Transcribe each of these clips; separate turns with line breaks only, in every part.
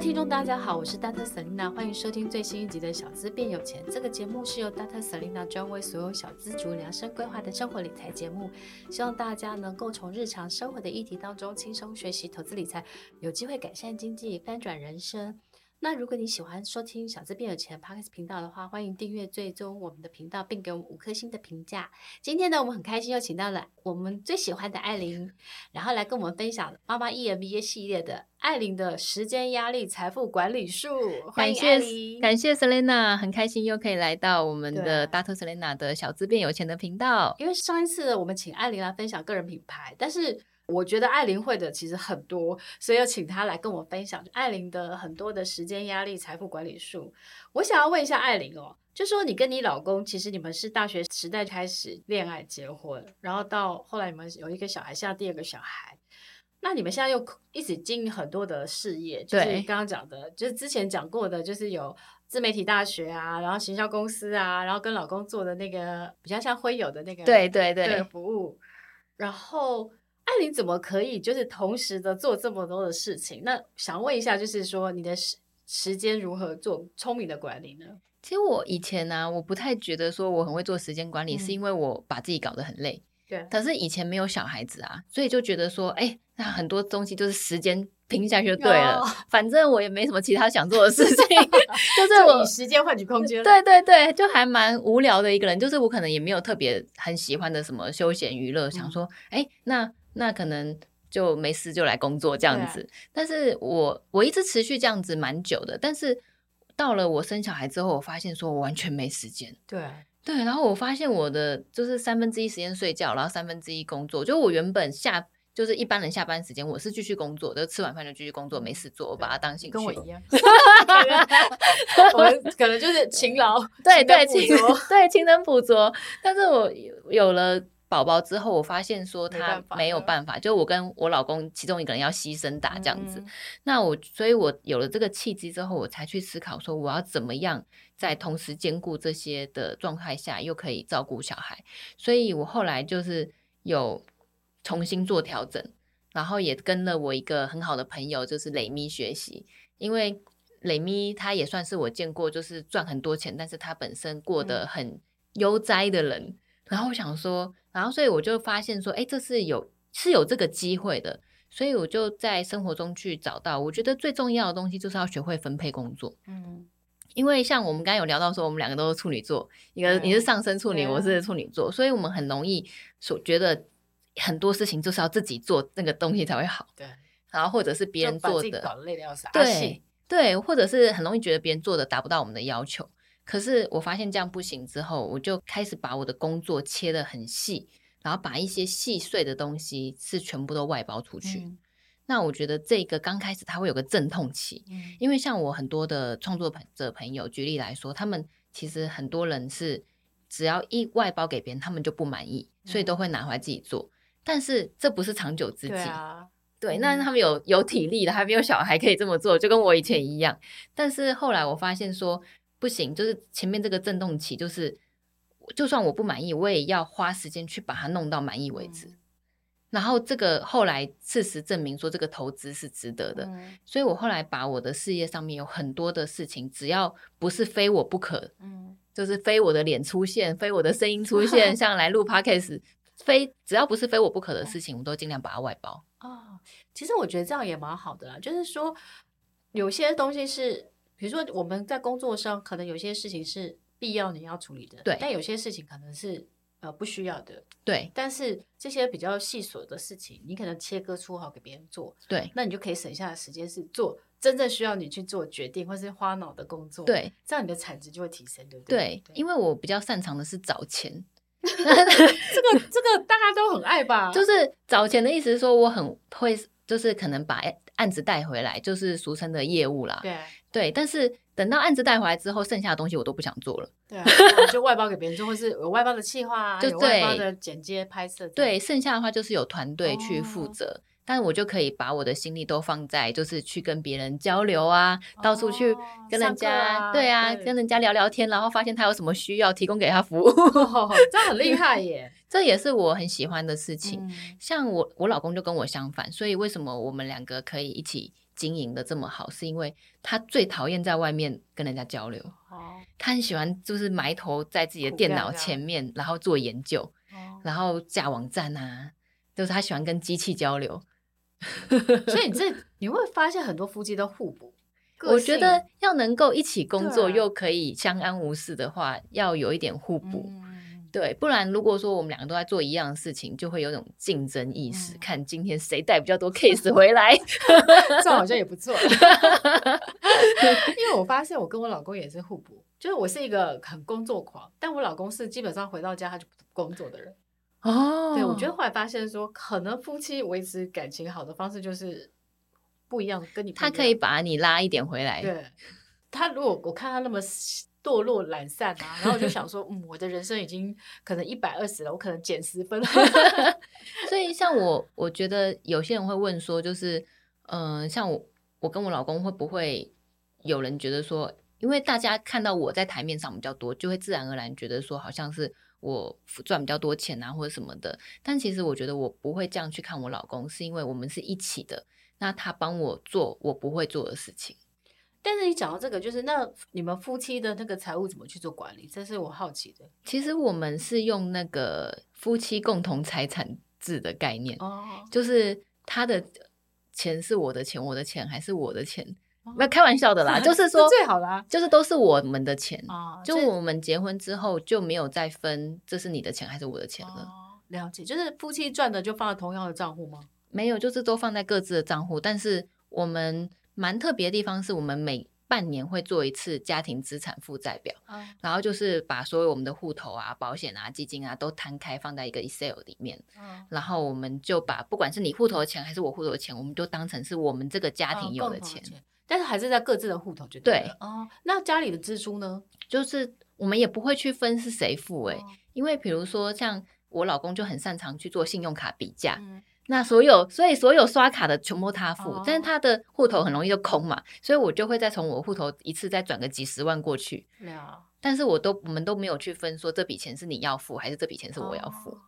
听众大家好，我是 Dr. Selina，欢迎收听最新一集的《小资变有钱》。这个节目是由 Dr. Selina 专为所有小资族量身规划的生活理财节目，希望大家能够从日常生活的议题当中轻松学习投资理财，有机会改善经济，翻转人生。那如果你喜欢收听小资变有钱 Podcast 频道的话，欢迎订阅追踪我们的频道，并给我们五颗星的评价。今天呢，我们很开心又请到了我们最喜欢的艾琳，然后来跟我们分享妈妈 EMBA 系列的艾琳的时间压力财富管理术。欢迎艾琳，
感谢 Selena，很开心又可以来到我们的大头 Selena 的小资变有钱的频道。
因为上一次我们请艾琳来分享个人品牌，但是。我觉得艾琳会的其实很多，所以要请她来跟我分享艾琳的很多的时间压力、财富管理术。我想要问一下艾琳哦，就说你跟你老公，其实你们是大学时代开始恋爱结婚，然后到后来你们有一个小孩，现在第二个小孩，那你们现在又一起经营很多的事业，就是刚刚讲的，就是之前讲过的，就是有自媒体大学啊，然后行销公司啊，然后跟老公做的那个比较像会友的那个
对对对
服务，然后。艾琳怎么可以就是同时的做这么多的事情？那想问一下，就是说你的时时间如何做聪明的管理呢？
其实我以前呢、啊，我不太觉得说我很会做时间管理，
嗯、
是因为我把自己搞得很累。
对。
可是以前没有小孩子啊，所以就觉得说，哎，那很多东西就是时间拼下去就对了。哦、反正我也没什么其他想做的事情，就是我
以时间换取空间。
对对对，就还蛮无聊的一个人。就是我可能也没有特别很喜欢的什么休闲娱乐，嗯、想说，哎，那。那可能就没事就来工作这样子，啊、但是我我一直持续这样子蛮久的，但是到了我生小孩之后，我发现说我完全没时间。
对
对，然后我发现我的就是三分之一时间睡觉，然后三分之一工作。就我原本下就是一般人下班时间，我是继续工作，就吃完饭就继续工作，没事做，我把它当兴趣。
跟我一样，我们可能就是勤劳，
对对勤对勤能补拙，但是我有了。宝宝之后，我发现说他没有办法，就我跟我老公其中一个人要牺牲打这样子。嗯、那我，所以我有了这个契机之后，我才去思考说我要怎么样在同时兼顾这些的状态下，又可以照顾小孩。所以我后来就是有重新做调整，然后也跟了我一个很好的朋友，就是磊咪学习，因为磊咪他也算是我见过就是赚很多钱，但是他本身过得很悠哉的人。嗯、然后我想说。然后，所以我就发现说，哎，这是有是有这个机会的，所以我就在生活中去找到。我觉得最重要的东西就是要学会分配工作。嗯，因为像我们刚刚有聊到说，我们两个都是处女座，一个你是上升处女，我是处女座，所以我们很容易所觉得很多事情就是要自己做那个东西才会好。对，然后或者是别人做的，
搞累的要死。
对对，或者是很容易觉得别人做的达不到我们的要求。可是我发现这样不行之后，我就开始把我的工作切得很细，然后把一些细碎的东西是全部都外包出去。嗯、那我觉得这个刚开始它会有个阵痛期，嗯、因为像我很多的创作者朋友，举例来说，他们其实很多人是只要一外包给别人，他们就不满意，所以都会拿回来自己做。嗯、但是这不是长久之计。对啊，对，那他们有有体力的，还没有小孩可以这么做，就跟我以前一样。但是后来我发现说。不行，就是前面这个震动期，就是就算我不满意，我也要花时间去把它弄到满意为止。嗯、然后这个后来事实证明说这个投资是值得的，嗯、所以我后来把我的事业上面有很多的事情，只要不是非我不可，嗯，就是非我的脸出现，非我的声音出现，像来录 podcast，非只要不是非我不可的事情，我都尽量把它外包。
哦，其实我觉得这样也蛮好的啦，就是说有些东西是。比如说我们在工作上，可能有些事情是必要你要处理的，
对。
但有些事情可能是呃不需要的，
对。
但是这些比较细琐的事情，你可能切割出好给别人做，
对。
那你就可以省下的时间是做真正需要你去做决定或是花脑的工作，
对。
这样你的产值就会提升，对不
对？对，因为我比较擅长的是找钱，
这个这个大家都很爱吧？
就是找钱的意思是说我很会，就是可能把案子带回来，就是俗称的业务啦，
对。
对，但是等到案子带回来之后，剩下的东西我都不想做了。
对啊，就外包给别人做，或是有外包的企划啊，就有外包的剪接拍摄。
对，剩下的话就是有团队去负责，哦、但我就可以把我的心力都放在，就是去跟别人交流啊，哦、到处去跟人家，啊对啊，对跟人家聊聊天，然后发现他有什么需要，提供给他服务，
哦、这很厉害耶！
这也是我很喜欢的事情。嗯、像我，我老公就跟我相反，所以为什么我们两个可以一起？经营的这么好，是因为他最讨厌在外面跟人家交流。哦，他很喜欢就是埋头在自己的电脑前面，然后做研究，哦、然后架网站啊，就是他喜欢跟机器交流。
所以你这你会发现很多夫妻都互补。
我觉得要能够一起工作又可以相安无事的话，要有一点互补。嗯对，不然如果说我们两个都在做一样的事情，就会有种竞争意识，嗯、看今天谁带比较多 case 回来
这好像也不错。因为我发现我跟我老公也是互补，就是我是一个很工作狂，但我老公是基本上回到家他就不工作的人。哦，对，我觉得后来发现说，可能夫妻维持感情好的方式就是不一样，跟你
他可以把你拉一点回来。
对，他如果我看他那么。堕落懒散啊，然后我就想说，嗯，我的人生已经可能一百二十了，我可能减十分了。
所以，像我，我觉得有些人会问说，就是，嗯、呃，像我，我跟我老公会不会有人觉得说，因为大家看到我在台面上比较多，就会自然而然觉得说，好像是我赚比较多钱啊，或者什么的。但其实我觉得我不会这样去看我老公，是因为我们是一起的，那他帮我做我不会做的事情。
但是你讲到这个，就是那你们夫妻的那个财务怎么去做管理？这是我好奇的。
其实我们是用那个夫妻共同财产制的概念，哦，就是他的钱是我的钱，我的钱还是我的钱，不要开玩笑的啦，就是说
最好啦，
就是都是我们的钱，啊，就我们结婚之后就没有再分这是你的钱还是我的钱了。
哦，了解，就是夫妻赚的就放在同样的账户吗？
没有，就是都放在各自的账户，但是我们。蛮特别的地方是我们每半年会做一次家庭资产负债表，嗯、然后就是把所有我们的户头啊、保险啊、基金啊都摊开放在一个 Excel 里面，嗯、然后我们就把不管是你户头的钱还是我户头的钱，我们都当成是我们这个家庭有的钱，嗯、
但是还是在各自的户头就对哦，那家里的支出呢？
就是我们也不会去分是谁付哎，哦、因为比如说像我老公就很擅长去做信用卡比价。嗯那所有，所以所有刷卡的全部他付，哦、但是他的户头很容易就空嘛，所以我就会再从我户头一次再转个几十万过去。没有，但是我都我们都没有去分说这笔钱是你要付还是这笔钱是我要付，哦、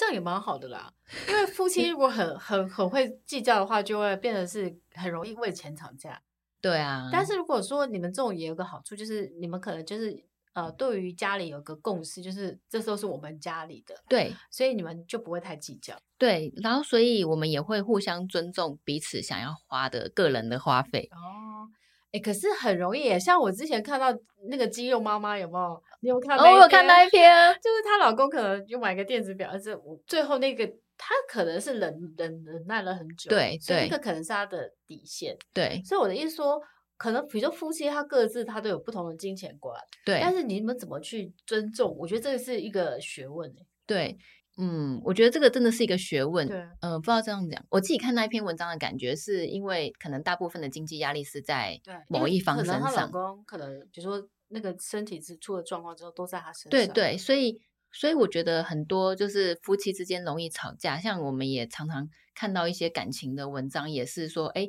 这样也蛮好的啦。因为夫妻如果很很很会计较的话，就会变得是很容易为钱吵架。
对啊，
但是如果说你们这种也有个好处，就是你们可能就是。呃，对于家里有个共识，就是这时候是我们家里的，
对，
所以你们就不会太计较，
对，然后所以我们也会互相尊重彼此想要花的个人的花费。
哦，哎，可是很容易，像我之前看到那个肌肉妈妈有没有？你有看到？
哦，我有看到一篇，
就是她老公可能就买个电子表，而且最后那个她可能是忍忍忍耐了很久，
对，
所以那个可能是她的底线，
对，
所以我的意思说。可能比如说夫妻他各自他都有不同的金钱观，
对。
但是你们怎么去尊重？我觉得这个是一个学问。
对，嗯，我觉得这个真的是一个学问。
对，
嗯、呃，不知道这样讲，我自己看那一篇文章的感觉，是因为可能大部分的经济压力是在某一方身上。可能她
老公可能比如说那个身体是出了状况之后都在他身上。
对对，所以所以我觉得很多就是夫妻之间容易吵架，像我们也常常看到一些感情的文章，也是说，哎，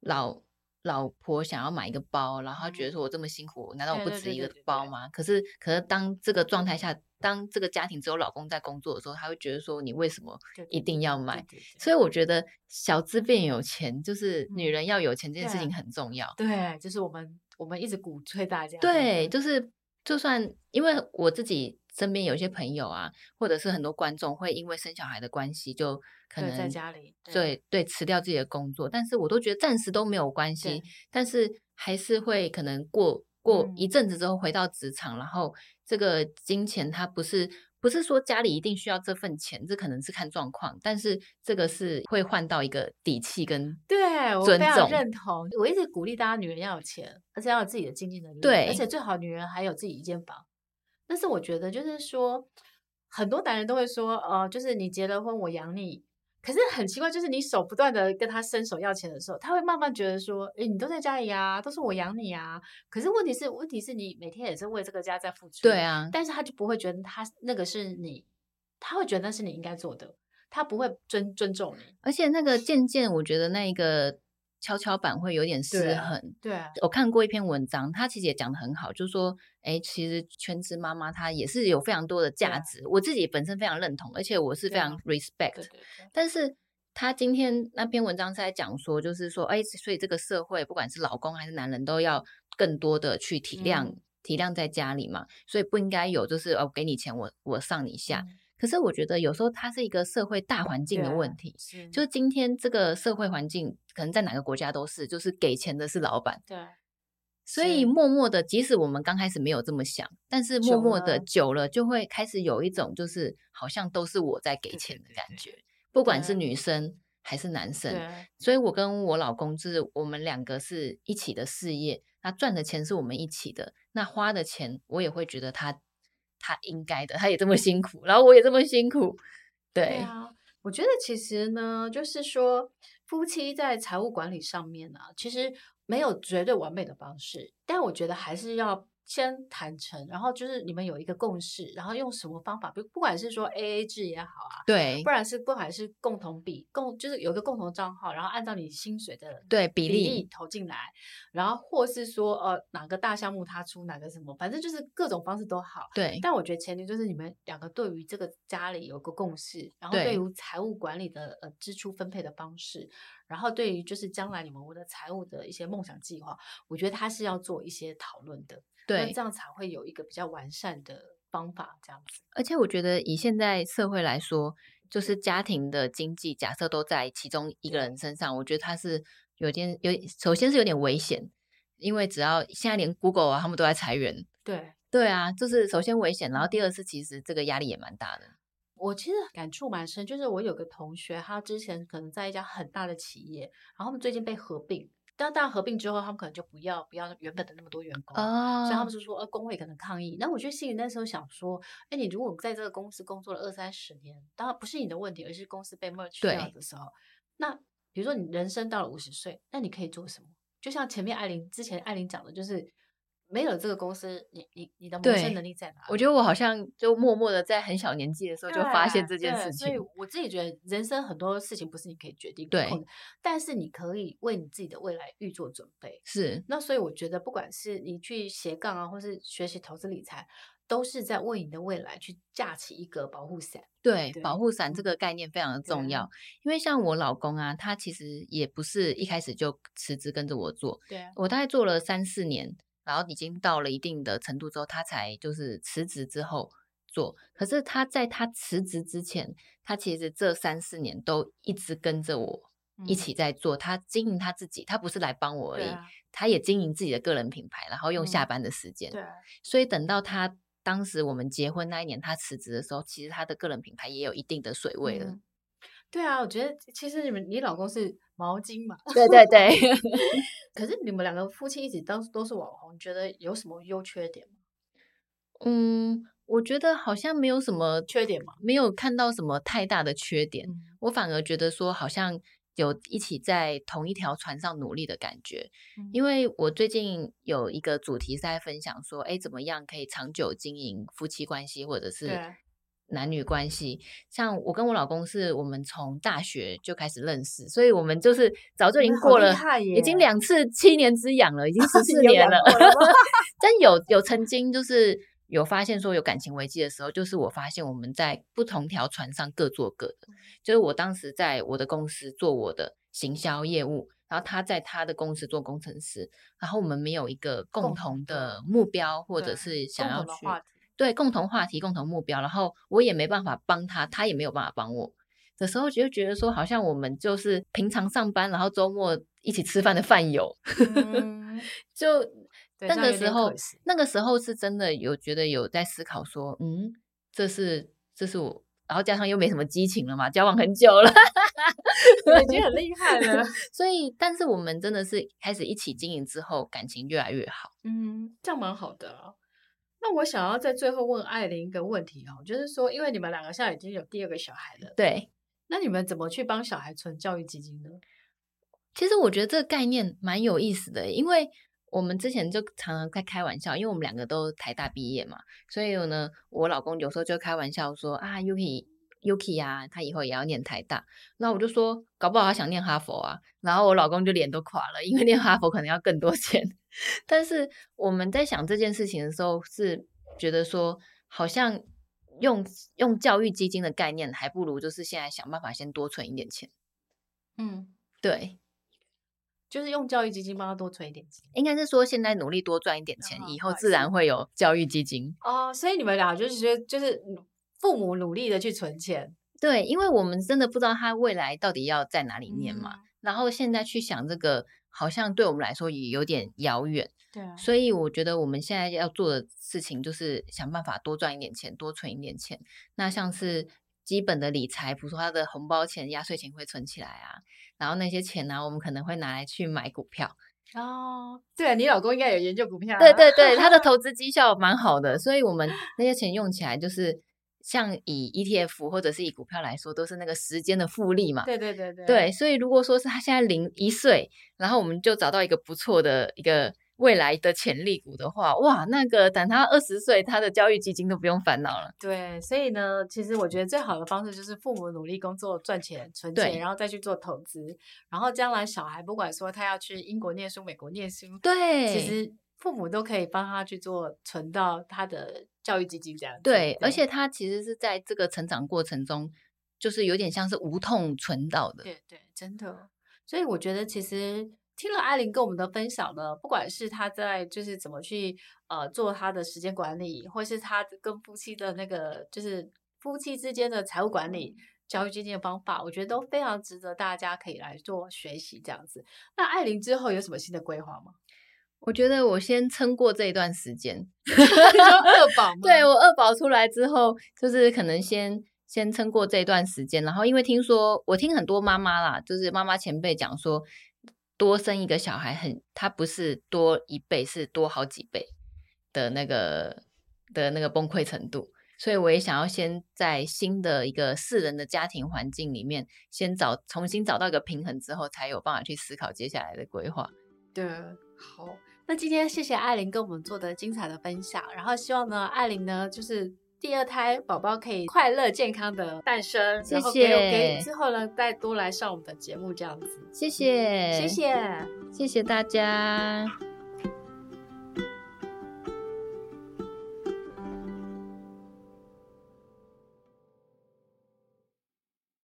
老。老婆想要买一个包，然后他觉得说：“我这么辛苦，难道我不值一个包吗？”可是，可是当这个状态下，当这个家庭只有老公在工作的时候，他会觉得说：“你为什么一定要买？”所以我觉得小资变有钱，就是女人要有钱这件事情很重要。
对，对，就是我们我们一直鼓吹大家。
对，就是就算因为我自己。身边有一些朋友啊，或者是很多观众会因为生小孩的关系，就可能
在家里，
对对，对辞掉自己的工作。但是我都觉得暂时都没有关系，但是还是会可能过过一阵子之后回到职场，嗯、然后这个金钱它不是不是说家里一定需要这份钱，这可能是看状况，但是这个是会换到一个底气跟
对我非常认同。我一直鼓励大家，女人要有钱，而且要有自己的经济能力，
对，
而且最好女人还有自己一间房。但是我觉得，就是说，很多男人都会说，呃，就是你结了婚，我养你。可是很奇怪，就是你手不断的跟他伸手要钱的时候，他会慢慢觉得说，诶，你都在家里啊，都是我养你啊。可是问题是，问题是你每天也是为这个家在付出。
对啊。
但是他就不会觉得他那个是你，他会觉得那是你应该做的，他不会尊尊重你。
而且那个渐渐，我觉得那一个。跷跷板会有点失衡。
对，啊，
我看过一篇文章，他其实也讲的很好，就是说，哎，其实全职妈妈她也是有非常多的价值，啊、我自己本身非常认同，而且我是非常 respect。但是他今天那篇文章是在讲说，就是说，哎，所以这个社会不管是老公还是男人，都要更多的去体谅、嗯、体谅在家里嘛，所以不应该有就是哦，给你钱我我上你下。嗯、可是我觉得有时候它是一个社会大环境的问题，是。就今天这个社会环境可能在哪个国家都是，就是给钱的是老板，对，所以默默的，即使我们刚开始没有这么想，但是默默的久了就会开始有一种就是好像都是我在给钱的感觉。对对对对不管是女生还是男生，所以我跟我老公就是我们两个是一起的事业，那赚的钱是我们一起的，那花的钱我也会觉得他他应该的，他也这么辛苦，然后我也这么辛苦，对，对啊，
我觉得其实呢，就是说夫妻在财务管理上面呢，其实没有绝对完美的方式，但我觉得还是要。先谈成，然后就是你们有一个共识，然后用什么方法，不不管是说 AA 制也好啊，
对，
不然是不管是共同比共，就是有一个共同账号，然后按照你薪水的
对
比例投进来，然后或是说呃哪个大项目他出哪个什么，反正就是各种方式都好。
对，
但我觉得前提就是你们两个对于这个家里有个共识，然后对于财务管理的呃支出分配的方式。然后对于就是将来你们我的财务的一些梦想计划，我觉得他是要做一些讨论的，对，这样才会有一个比较完善的方法，这样子。
而且我觉得以现在社会来说，就是家庭的经济假设都在其中一个人身上，我觉得他是有点有，首先是有点危险，因为只要现在连 Google 啊，他们都在裁员，
对
对啊，就是首先危险，然后第二是其实这个压力也蛮大的。
我其实感触蛮深，就是我有个同学，他之前可能在一家很大的企业，然后他们最近被合并，但大家合并之后，他们可能就不要不要原本的那么多员工，哦、所以他们是说，呃，工会可能抗议。那我觉得心里那时候想说，哎，你如果在这个公司工作了二三十年，当然不是你的问题，而是公司被 merge 掉的时候，那比如说你人生到了五十岁，那你可以做什么？就像前面艾琳之前艾琳讲的，就是。没有这个公司，你你你的谋生能力在哪里？
我觉得我好像就默默的在很小年纪的时候就发现这件事情。
所以我自己觉得，人生很多事情不是你可以决定的，对，但是你可以为你自己的未来预做准备。
是，
那所以我觉得，不管是你去斜杠啊，或是学习投资理财，都是在为你的未来去架起一个保护伞。
对，对保护伞这个概念非常的重要，因为像我老公啊，他其实也不是一开始就辞职跟着我做，
对，
我大概做了三四年。然后已经到了一定的程度之后，他才就是辞职之后做。可是他在他辞职之前，他其实这三四年都一直跟着我一起在做。嗯、他经营他自己，他不是来帮我而已，啊、他也经营自己的个人品牌，然后用下班的时间。嗯、对，所以等到他当时我们结婚那一年，他辞职的时候，其实他的个人品牌也有一定的水位了。嗯、
对啊，我觉得其实你们你老公是毛巾嘛？
对对对。
可是你们两个夫妻一直都都是网红，你觉得有什么优缺点吗？
嗯，我觉得好像没有什么
缺点嘛，
没有看到什么太大的缺点。嗯、我反而觉得说，好像有一起在同一条船上努力的感觉。嗯、因为我最近有一个主题是在分享说，哎，怎么样可以长久经营夫妻关系，或者是。男女关系，像我跟我老公是我们从大学就开始认识，所以我们就是早就已经过了，已经两次七年之痒了，已 经十四年了。但有有曾经就是有发现说有感情危机的时候，就是我发现我们在不同条船上各做各的，就是我当时在我的公司做我的行销业务，然后他在他的公司做工程师，然后我们没有一个共同的目标，或者是想要去。对，共同话题、共同目标，然后我也没办法帮他，他也没有办法帮我的时候，就觉得说，好像我们就是平常上班，然后周末一起吃饭的饭友。嗯、就那个时候，那个时候是真的有觉得有在思考说，嗯，这是这是我，然后加上又没什么激情了嘛，交往很久了，
已经很 厉害了。
所以，但是我们真的是开始一起经营之后，感情越来越好。
嗯，这样蛮好的。那我想要在最后问艾琳一个问题哦，就是说，因为你们两个现在已经有第二个小孩了，
对，
那你们怎么去帮小孩存教育基金呢？
其实我觉得这个概念蛮有意思的，因为我们之前就常常在开玩笑，因为我们两个都台大毕业嘛，所以呢，我老公有时候就开玩笑说啊，Yuki Yuki 啊，他以后也要念台大，那我就说，搞不好他想念哈佛啊，然后我老公就脸都垮了，因为念哈佛可能要更多钱。但是我们在想这件事情的时候，是觉得说，好像用用教育基金的概念，还不如就是现在想办法先多存一点钱。
嗯，
对，
就是用教育基金帮他多存一点钱。
应该是说现在努力多赚一点钱，以后自然会有教育基金。
哦，所以你们俩就是觉得，就是父母努力的去存钱。
对，因为我们真的不知道他未来到底要在哪里念嘛，嗯、然后现在去想这个，好像对我们来说也有点遥远。
对、啊，
所以我觉得我们现在要做的事情就是想办法多赚一点钱，多存一点钱。那像是基本的理财，比如说他的红包钱、压岁钱会存起来啊，然后那些钱呢、啊，我们可能会拿来去买股票。
哦，对，你老公应该有研究股票、啊。
对对对，他的 投资绩效蛮好的，所以我们那些钱用起来就是。像以 ETF 或者是以股票来说，都是那个时间的复利嘛。
对对对对。
对，所以如果说是他现在零一岁，然后我们就找到一个不错的一个未来的潜力股的话，哇，那个等他二十岁，他的教育基金都不用烦恼了。
对，所以呢，其实我觉得最好的方式就是父母努力工作赚钱存钱，然后再去做投资，然后将来小孩不管说他要去英国念书、美国念书，
对，
其实父母都可以帮他去做存到他的。教育基金这样子，
对，对，而且他其实是在这个成长过程中，就是有点像是无痛存到的，
对对，真的。所以我觉得，其实听了艾琳跟我们的分享呢，不管是他在就是怎么去呃做他的时间管理，或是他跟夫妻的那个就是夫妻之间的财务管理、教育基金的方法，我觉得都非常值得大家可以来做学习这样子。那艾琳之后有什么新的规划吗？
我觉得我先撑过这一段
时间，二宝吗？
对，我二宝出来之后，就是可能先先撑过这一段时间。然后因为听说，我听很多妈妈啦，就是妈妈前辈讲说，多生一个小孩很，他不是多一倍，是多好几倍的那个的那个崩溃程度。所以我也想要先在新的一个四人的家庭环境里面，先找重新找到一个平衡之后，才有办法去思考接下来的规划。
对，好。那今天谢谢艾琳跟我们做的精彩的分享，然后希望呢，艾琳呢就是第二胎宝宝可以快乐健康的诞生，
谢谢。
然后给给之后呢，再多来上我们的节目这样子。
谢谢，
谢谢，
谢谢大家。